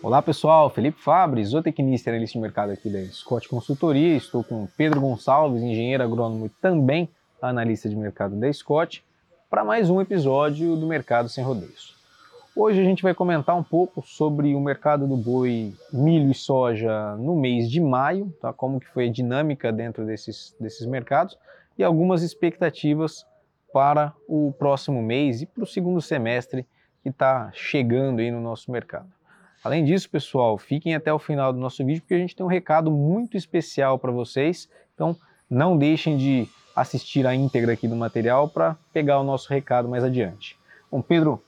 Olá pessoal, Felipe Fabre, zootecnista e analista de mercado aqui da Scott Consultoria. Estou com Pedro Gonçalves, engenheiro agrônomo e também analista de mercado da Scott, para mais um episódio do Mercado Sem Rodeios. Hoje a gente vai comentar um pouco sobre o mercado do boi, milho e soja no mês de maio, tá? como que foi a dinâmica dentro desses, desses mercados e algumas expectativas para o próximo mês e para o segundo semestre que está chegando aí no nosso mercado. Além disso, pessoal, fiquem até o final do nosso vídeo porque a gente tem um recado muito especial para vocês. Então, não deixem de assistir a íntegra aqui do material para pegar o nosso recado mais adiante. Bom, Pedro,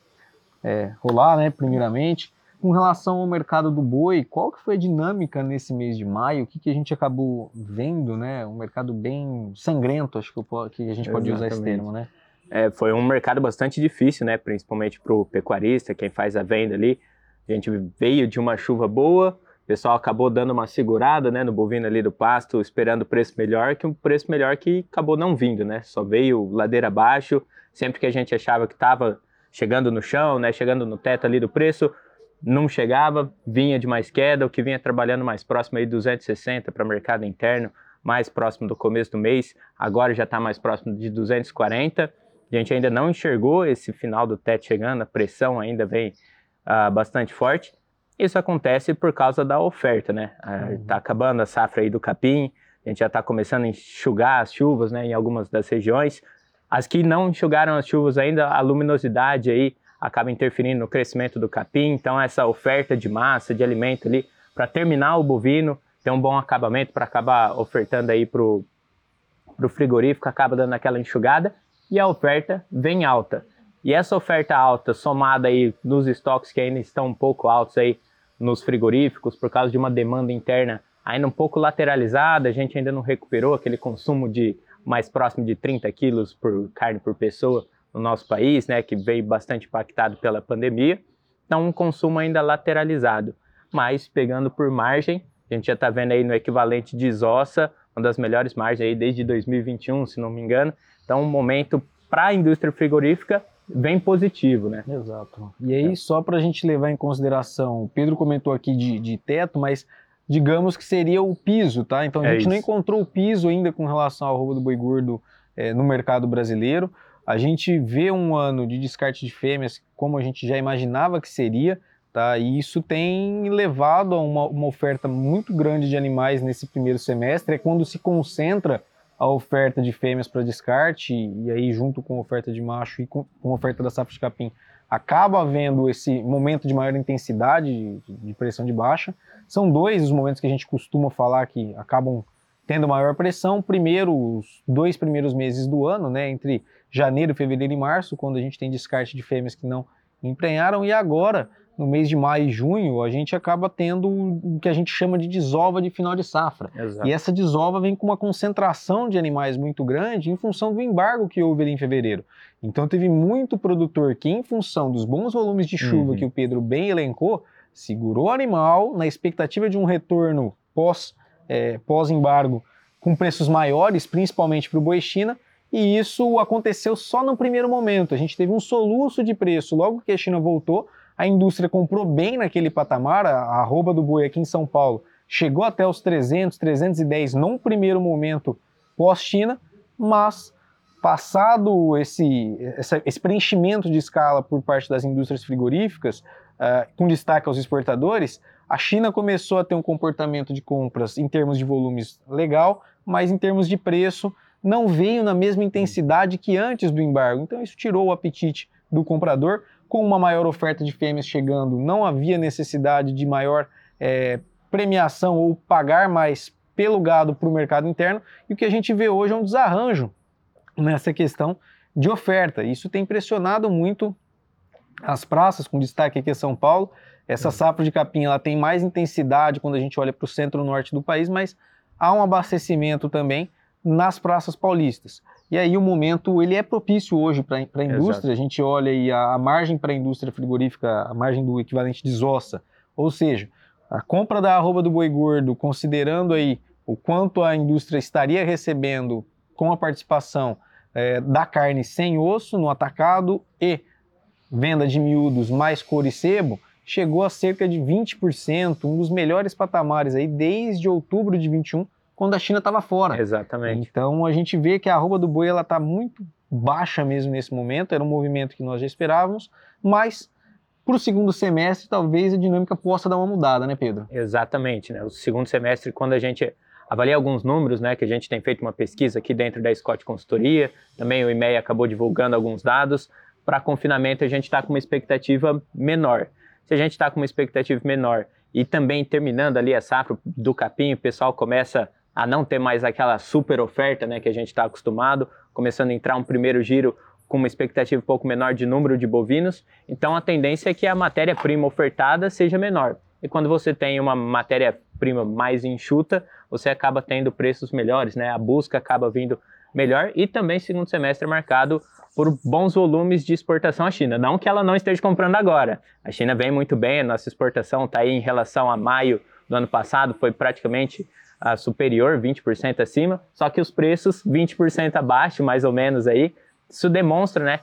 é, rolar, né, primeiramente. Com relação ao mercado do boi, qual que foi a dinâmica nesse mês de maio? O que, que a gente acabou vendo, né? Um mercado bem sangrento, acho que, eu, que a gente pode Exatamente. usar esse termo, né? É, foi um mercado bastante difícil, né? Principalmente para o pecuarista, quem faz a venda ali. A gente veio de uma chuva boa, o pessoal acabou dando uma segurada, né, no bovino ali do pasto, esperando o preço melhor, que um preço melhor que acabou não vindo, né? Só veio ladeira abaixo. Sempre que a gente achava que estava chegando no chão, né, chegando no teto ali do preço, não chegava, vinha de mais queda, o que vinha trabalhando mais próximo aí 260 para mercado interno, mais próximo do começo do mês, agora já está mais próximo de 240. A gente ainda não enxergou esse final do teto chegando, a pressão ainda vem uh, bastante forte. Isso acontece por causa da oferta, né? Está uh, uhum. acabando a safra aí do capim, a gente já está começando a enxugar as chuvas, né, em algumas das regiões. As que não enxugaram as chuvas ainda, a luminosidade aí acaba interferindo no crescimento do capim, então essa oferta de massa, de alimento ali, para terminar o bovino, ter um bom acabamento para acabar ofertando aí para o frigorífico, acaba dando aquela enxugada e a oferta vem alta. E essa oferta alta, somada aí nos estoques que ainda estão um pouco altos aí nos frigoríficos, por causa de uma demanda interna ainda um pouco lateralizada, a gente ainda não recuperou aquele consumo de mais próximo de 30 quilos por carne por pessoa no nosso país, né, que veio bastante impactado pela pandemia. Então, um consumo ainda lateralizado. Mas, pegando por margem, a gente já está vendo aí no equivalente de Zossa, uma das melhores margens aí desde 2021, se não me engano. Então, um momento para a indústria frigorífica bem positivo, né? Exato. E aí, é. só para a gente levar em consideração, o Pedro comentou aqui de, de teto, mas digamos que seria o piso, tá? Então a é gente isso. não encontrou o piso ainda com relação ao roubo do boi gordo é, no mercado brasileiro. A gente vê um ano de descarte de fêmeas como a gente já imaginava que seria, tá? E isso tem levado a uma, uma oferta muito grande de animais nesse primeiro semestre. É quando se concentra a oferta de fêmeas para descarte, e aí junto com a oferta de macho e com, a oferta da safra de capim, acaba havendo esse momento de maior intensidade de, de pressão de baixa. São dois os momentos que a gente costuma falar que acabam tendo maior pressão. Primeiro, os dois primeiros meses do ano, né, entre janeiro, fevereiro e março, quando a gente tem descarte de fêmeas que não emprenharam, e agora, no mês de maio e junho, a gente acaba tendo o que a gente chama de desova de final de safra. Exato. E essa desova vem com uma concentração de animais muito grande em função do embargo que houve ali em fevereiro. Então teve muito produtor que, em função dos bons volumes de chuva uhum. que o Pedro bem elencou, segurou o animal na expectativa de um retorno pós, é, pós-embargo com preços maiores, principalmente para o boi China, e isso aconteceu só no primeiro momento. A gente teve um soluço de preço logo que a China voltou, a indústria comprou bem naquele patamar, a arroba do boi aqui em São Paulo chegou até os 300, 310 num primeiro momento pós-China, mas passado esse, esse preenchimento de escala por parte das indústrias frigoríficas, uh, com destaque aos exportadores, a China começou a ter um comportamento de compras em termos de volumes legal, mas em termos de preço não veio na mesma intensidade que antes do embargo. Então isso tirou o apetite do comprador. Com uma maior oferta de fêmeas chegando, não havia necessidade de maior é, premiação ou pagar mais pelo gado para o mercado interno. E o que a gente vê hoje é um desarranjo nessa questão de oferta. Isso tem pressionado muito as praças, com destaque aqui em São Paulo. Essa uhum. safra de capim ela tem mais intensidade quando a gente olha para o centro-norte do país, mas há um abastecimento também nas praças paulistas. E aí o momento ele é propício hoje para a indústria. Exato. A gente olha aí a, a margem para a indústria frigorífica, a margem do equivalente de zossa, ou seja, a compra da arroba do boi gordo, considerando aí o quanto a indústria estaria recebendo com a participação é, da carne sem osso no atacado e venda de miúdos mais couro e sebo, chegou a cerca de 20%, um dos melhores patamares aí desde outubro de 21, quando a China estava fora. Exatamente. Então a gente vê que a arroba do boi ela está muito baixa mesmo nesse momento, era um movimento que nós já esperávamos, mas para o segundo semestre talvez a dinâmica possa dar uma mudada, né, Pedro? Exatamente, né? O segundo semestre, quando a gente avalia alguns números, né, que a gente tem feito uma pesquisa aqui dentro da Scott Consultoria, também o IMEI acabou divulgando alguns dados, para confinamento a gente está com uma expectativa menor. Se a gente está com uma expectativa menor e também terminando ali a safra do capim, o pessoal começa a não ter mais aquela super oferta né, que a gente está acostumado, começando a entrar um primeiro giro com uma expectativa um pouco menor de número de bovinos, então a tendência é que a matéria-prima ofertada seja menor. E quando você tem uma matéria-prima mais enxuta, você acaba tendo preços melhores, né? A busca acaba vindo melhor e também segundo semestre marcado por bons volumes de exportação à China. Não que ela não esteja comprando agora. A China vem muito bem, a nossa exportação está aí em relação a maio do ano passado, foi praticamente uh, superior, 20% acima, só que os preços 20% abaixo, mais ou menos aí. Isso demonstra, né,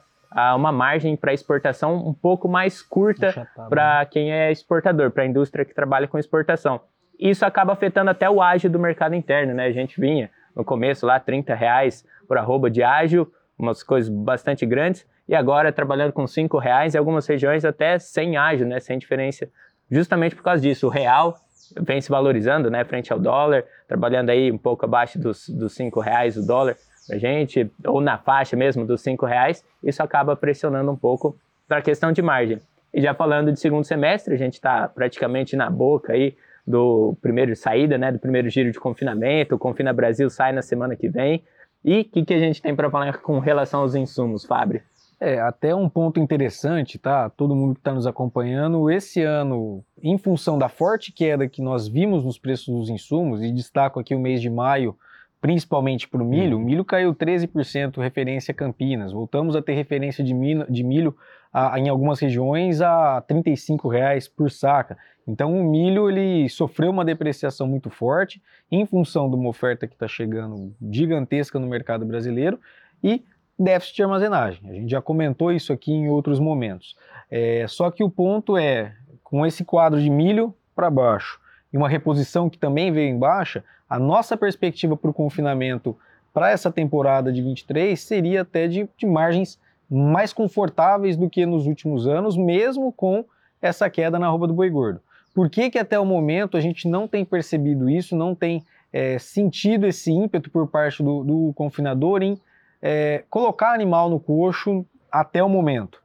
uma margem para exportação um pouco mais curta para quem é exportador, para a indústria que trabalha com exportação. Isso acaba afetando até o ágio do mercado interno, né? A gente vinha no começo lá 30 reais por arroba de ágio, umas coisas bastante grandes, e agora trabalhando com 5 reais em algumas regiões até sem ágio, né? Sem diferença, justamente por causa disso. O real vem se valorizando, né? Frente ao dólar, trabalhando aí um pouco abaixo dos, dos 5 reais o dólar a gente, ou na faixa mesmo dos cinco reais, isso acaba pressionando um pouco para a questão de margem. E já falando de segundo semestre, a gente está praticamente na boca aí do primeiro saída, né, do primeiro giro de confinamento. O Confina Brasil sai na semana que vem. E o que, que a gente tem para falar com relação aos insumos, Fábio? É, até um ponto interessante, tá? Todo mundo que está nos acompanhando, esse ano, em função da forte queda que nós vimos nos preços dos insumos, e destaco aqui o mês de maio principalmente para o milho, o uhum. milho caiu 13% referência a Campinas. Voltamos a ter referência de milho, de milho a, em algumas regiões a R$ reais por saca. Então o milho ele sofreu uma depreciação muito forte em função de uma oferta que está chegando gigantesca no mercado brasileiro e déficit de armazenagem. A gente já comentou isso aqui em outros momentos. É, só que o ponto é, com esse quadro de milho para baixo e uma reposição que também veio em baixa, a nossa perspectiva para o confinamento para essa temporada de 23 seria até de, de, margens mais confortáveis do que nos últimos anos, mesmo com essa queda na roupa do boi gordo. Por que, que até o momento a gente não tem percebido isso, não tem é, sentido esse ímpeto por parte do, do confinador em é, colocar animal no coxo até o momento?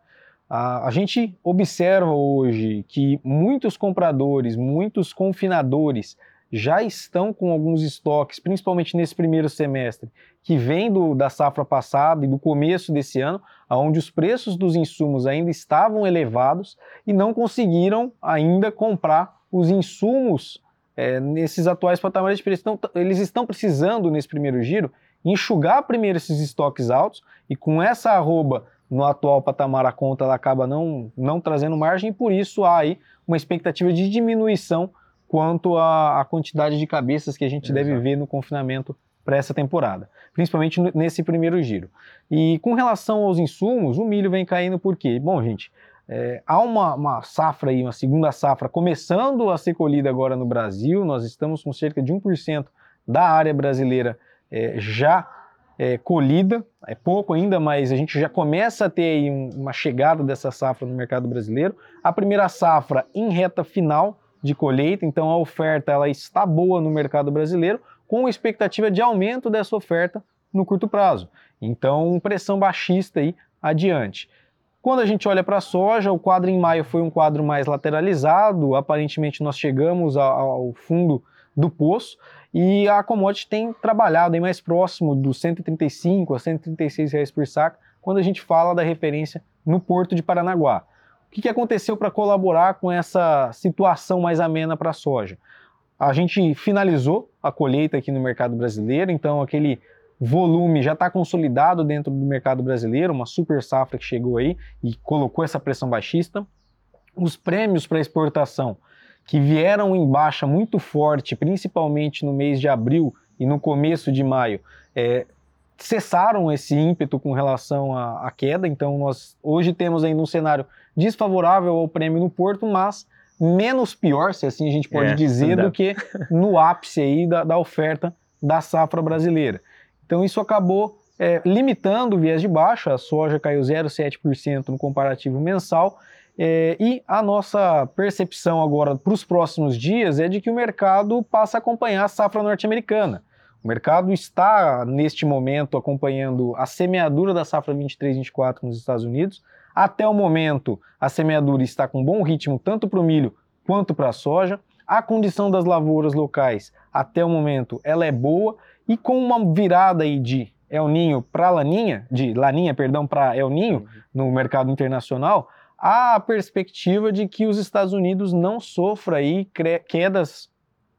A, a gente observa hoje que muitos compradores, muitos confinadores já estão com alguns estoques, principalmente nesse primeiro semestre, que vem do, da safra passada e do começo desse ano, onde os preços dos insumos ainda estavam elevados e não conseguiram ainda comprar os insumos é, nesses atuais patamares de preço. Então, eles estão precisando, nesse primeiro giro, enxugar primeiro esses estoques altos e com essa arroba no atual patamar a conta ela acaba não, não trazendo margem e por isso há aí uma expectativa de diminuição quanto à, quantidade de cabeças que a gente Exato. deve ver no confinamento para essa temporada, principalmente nesse primeiro giro. E com relação aos insumos, o milho vem caindo por quê? Bom, gente, é, há uma, uma, safra aí, uma segunda safra começando a ser colhida agora no Brasil, nós estamos com cerca de 1% da área brasileira é, já é, colhida, é pouco ainda, mas a gente já começa a ter um, uma chegada dessa safra no mercado brasileiro. A primeira safra em reta final, de colheita, então a oferta ela está boa no mercado brasileiro, com expectativa de aumento dessa oferta no curto prazo. Então, pressão baixista aí adiante. Quando a gente olha para a soja, o quadro em maio foi um quadro mais lateralizado, aparentemente nós chegamos ao fundo do poço e a commodity tem trabalhado aí mais próximo dos 135 a 136 reais por saco quando a gente fala da referência no porto de Paranaguá. O que, que aconteceu para colaborar com essa situação mais amena para a soja? A gente finalizou a colheita aqui no mercado brasileiro, então aquele volume já está consolidado dentro do mercado brasileiro, uma super safra que chegou aí e colocou essa pressão baixista. Os prêmios para exportação que vieram em baixa muito forte, principalmente no mês de abril e no começo de maio, é, cessaram esse ímpeto com relação à, à, queda, então nós hoje temos ainda um cenário desfavorável ao prêmio no Porto, mas menos pior, se assim a gente pode é, dizer, do que no ápice aí da, da, oferta da safra brasileira. Então isso acabou é, limitando o viés de baixa, a soja caiu 0,7% no comparativo mensal, é, e a nossa percepção agora para os próximos dias é de que o mercado passa a acompanhar a safra norte-americana. O mercado está, neste momento, acompanhando a semeadura da safra 23-24 nos Estados Unidos. Até o momento, a semeadura está com bom ritmo tanto para o milho quanto para a soja. A condição das lavouras locais, até o momento, ela é boa e com uma virada aí de El Ninho para Laninha, de Laninha, perdão, para El Ninho uhum. no mercado internacional, há a perspectiva de que os Estados Unidos não sofram aí quedas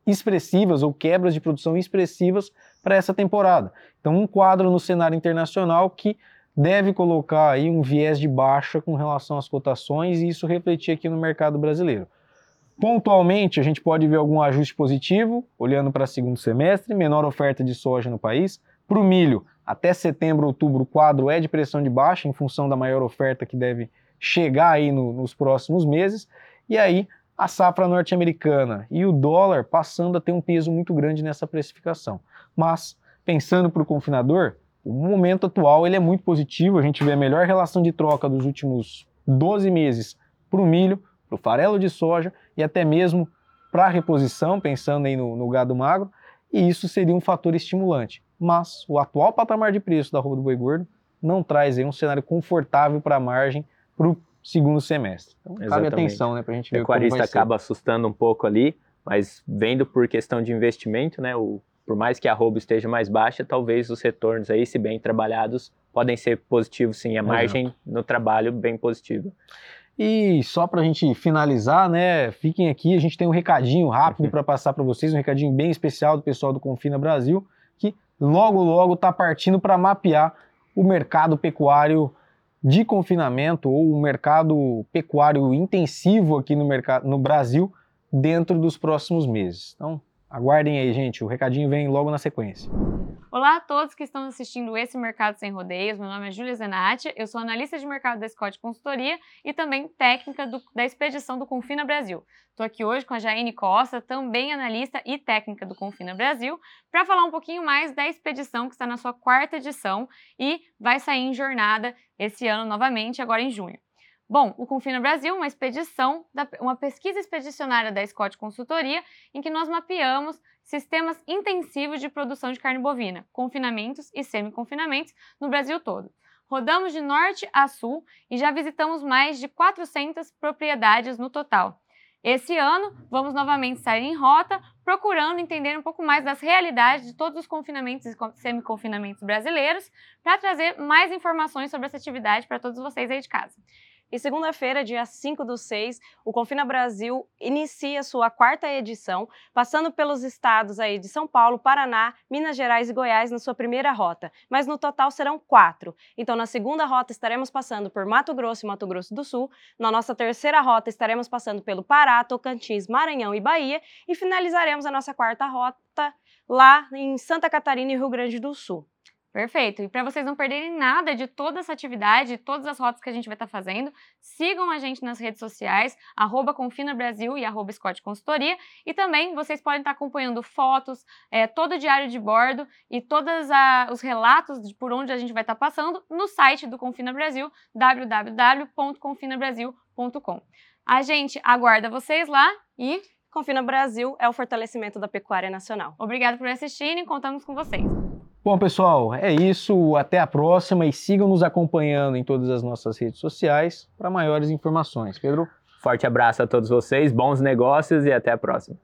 expressivas ou quebras de produção expressivas para essa temporada. Então, um quadro no cenário internacional que deve colocar aí um viés de baixa com relação às cotações e isso refletir aqui no mercado brasileiro. Pontualmente, a gente pode ver algum ajuste positivo, olhando para segundo semestre, menor oferta de soja no país. Para o milho, até setembro, outubro, o quadro é de pressão de baixa, em função da maior oferta que deve chegar aí no, nos próximos meses. E aí, a safra norte-americana e o dólar passando a ter um peso muito grande nessa precificação. Mas, pensando para o confinador, o momento atual ele é muito positivo, a gente vê a melhor relação de troca dos últimos 12 meses para o milho, para o farelo de soja e até mesmo para a reposição, pensando aí no, no, gado magro, e isso seria um fator estimulante. Mas o atual patamar de preço da roupa do boi gordo não traz aí um cenário confortável para a margem para o segundo semestre. Então, cabe atenção, né, para a gente ver o pecuarista acaba assustando um pouco ali, mas vendo por questão de investimento, né, o, por mais que a arroba esteja mais baixa, talvez os retornos aí, se bem trabalhados, podem ser positivos sim, a margem Exato. no trabalho bem positiva. E só para a gente finalizar, né, fiquem aqui, a gente tem um recadinho rápido para passar para vocês, um recadinho bem especial do pessoal do Confina Brasil, que logo logo está partindo para mapear o mercado pecuário de confinamento ou o mercado pecuário intensivo aqui no, mercado, no Brasil dentro dos próximos meses. Então, aguardem aí, gente, o recadinho vem logo na sequência. Olá a todos que estão assistindo esse Mercado Sem Rodeios. Meu nome é Júlia Zenatti, eu sou analista de mercado da Scott Consultoria e também técnica do, da expedição do Confina Brasil. Estou aqui hoje com a Jaine Costa, também analista e técnica do Confina Brasil, para falar um pouquinho mais da expedição que está na sua quarta edição e vai sair em jornada esse ano novamente, agora em junho. Bom, o Confina Brasil, uma expedição, uma pesquisa expedicionária da Scott Consultoria, em que nós mapeamos sistemas intensivos de produção de carne bovina, confinamentos e semi-confinamentos no Brasil todo. Rodamos de norte a sul e já visitamos mais de 400 propriedades no total. Esse ano, vamos novamente sair em rota, procurando entender um pouco mais das realidades de todos os confinamentos e semi-confinamentos brasileiros, para trazer mais informações sobre essa atividade para todos vocês aí de casa. E segunda-feira, dia 5 do 6, o Confina Brasil inicia sua quarta edição, passando pelos estados aí de São Paulo, Paraná, Minas Gerais e Goiás na sua primeira rota. Mas no total serão quatro. Então, na segunda rota estaremos passando por Mato Grosso e Mato Grosso do Sul. Na nossa terceira rota estaremos passando pelo Pará, Tocantins, Maranhão e Bahia. E finalizaremos a nossa quarta rota lá em Santa Catarina e Rio Grande do Sul. Perfeito. E para vocês não perderem nada de toda essa atividade, todas as rotas que a gente vai estar tá fazendo, sigam a gente nas redes sociais, arroba Confina Brasil e arroba Scott Consultoria. E também vocês podem estar tá acompanhando fotos, é, todo o diário de bordo e todos os relatos de por onde a gente vai estar tá passando no site do Confina Brasil, www.confinabrasil.com. A gente aguarda vocês lá e Confina Brasil é o fortalecimento da pecuária nacional. Obrigado por assistirem, contamos com vocês. Bom, pessoal, é isso. Até a próxima e sigam nos acompanhando em todas as nossas redes sociais para maiores informações. Pedro? Forte abraço a todos vocês, bons negócios e até a próxima.